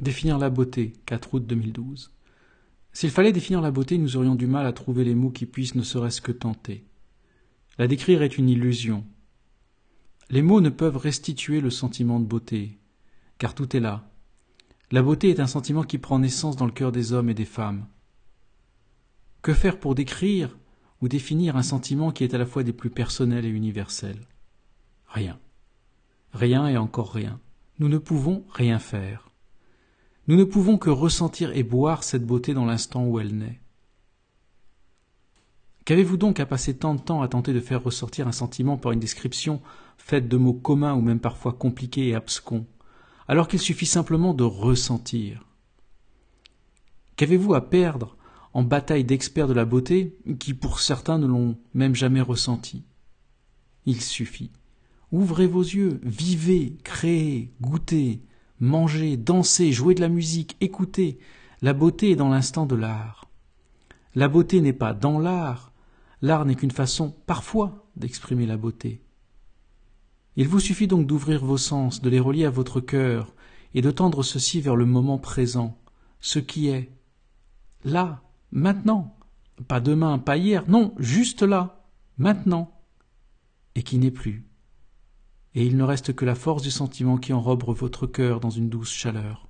Définir la beauté, 4 août 2012. S'il fallait définir la beauté, nous aurions du mal à trouver les mots qui puissent ne serait-ce que tenter. La décrire est une illusion. Les mots ne peuvent restituer le sentiment de beauté, car tout est là. La beauté est un sentiment qui prend naissance dans le cœur des hommes et des femmes. Que faire pour décrire ou définir un sentiment qui est à la fois des plus personnels et universels? Rien. Rien et encore rien. Nous ne pouvons rien faire. Nous ne pouvons que ressentir et boire cette beauté dans l'instant où elle naît. Qu'avez-vous donc à passer tant de temps à tenter de faire ressortir un sentiment par une description faite de mots communs ou même parfois compliqués et abscons, alors qu'il suffit simplement de ressentir? Qu'avez-vous à perdre en bataille d'experts de la beauté qui pour certains ne l'ont même jamais ressenti? Il suffit. Ouvrez vos yeux, vivez, créez, goûtez, manger, danser, jouer de la musique, écouter. La beauté est dans l'instant de l'art. La beauté n'est pas dans l'art. L'art n'est qu'une façon, parfois, d'exprimer la beauté. Il vous suffit donc d'ouvrir vos sens, de les relier à votre cœur, et de tendre ceci vers le moment présent, ce qui est. Là, maintenant. Pas demain, pas hier, non, juste là, maintenant. Et qui n'est plus et il ne reste que la force du sentiment qui enrobe votre cœur dans une douce chaleur.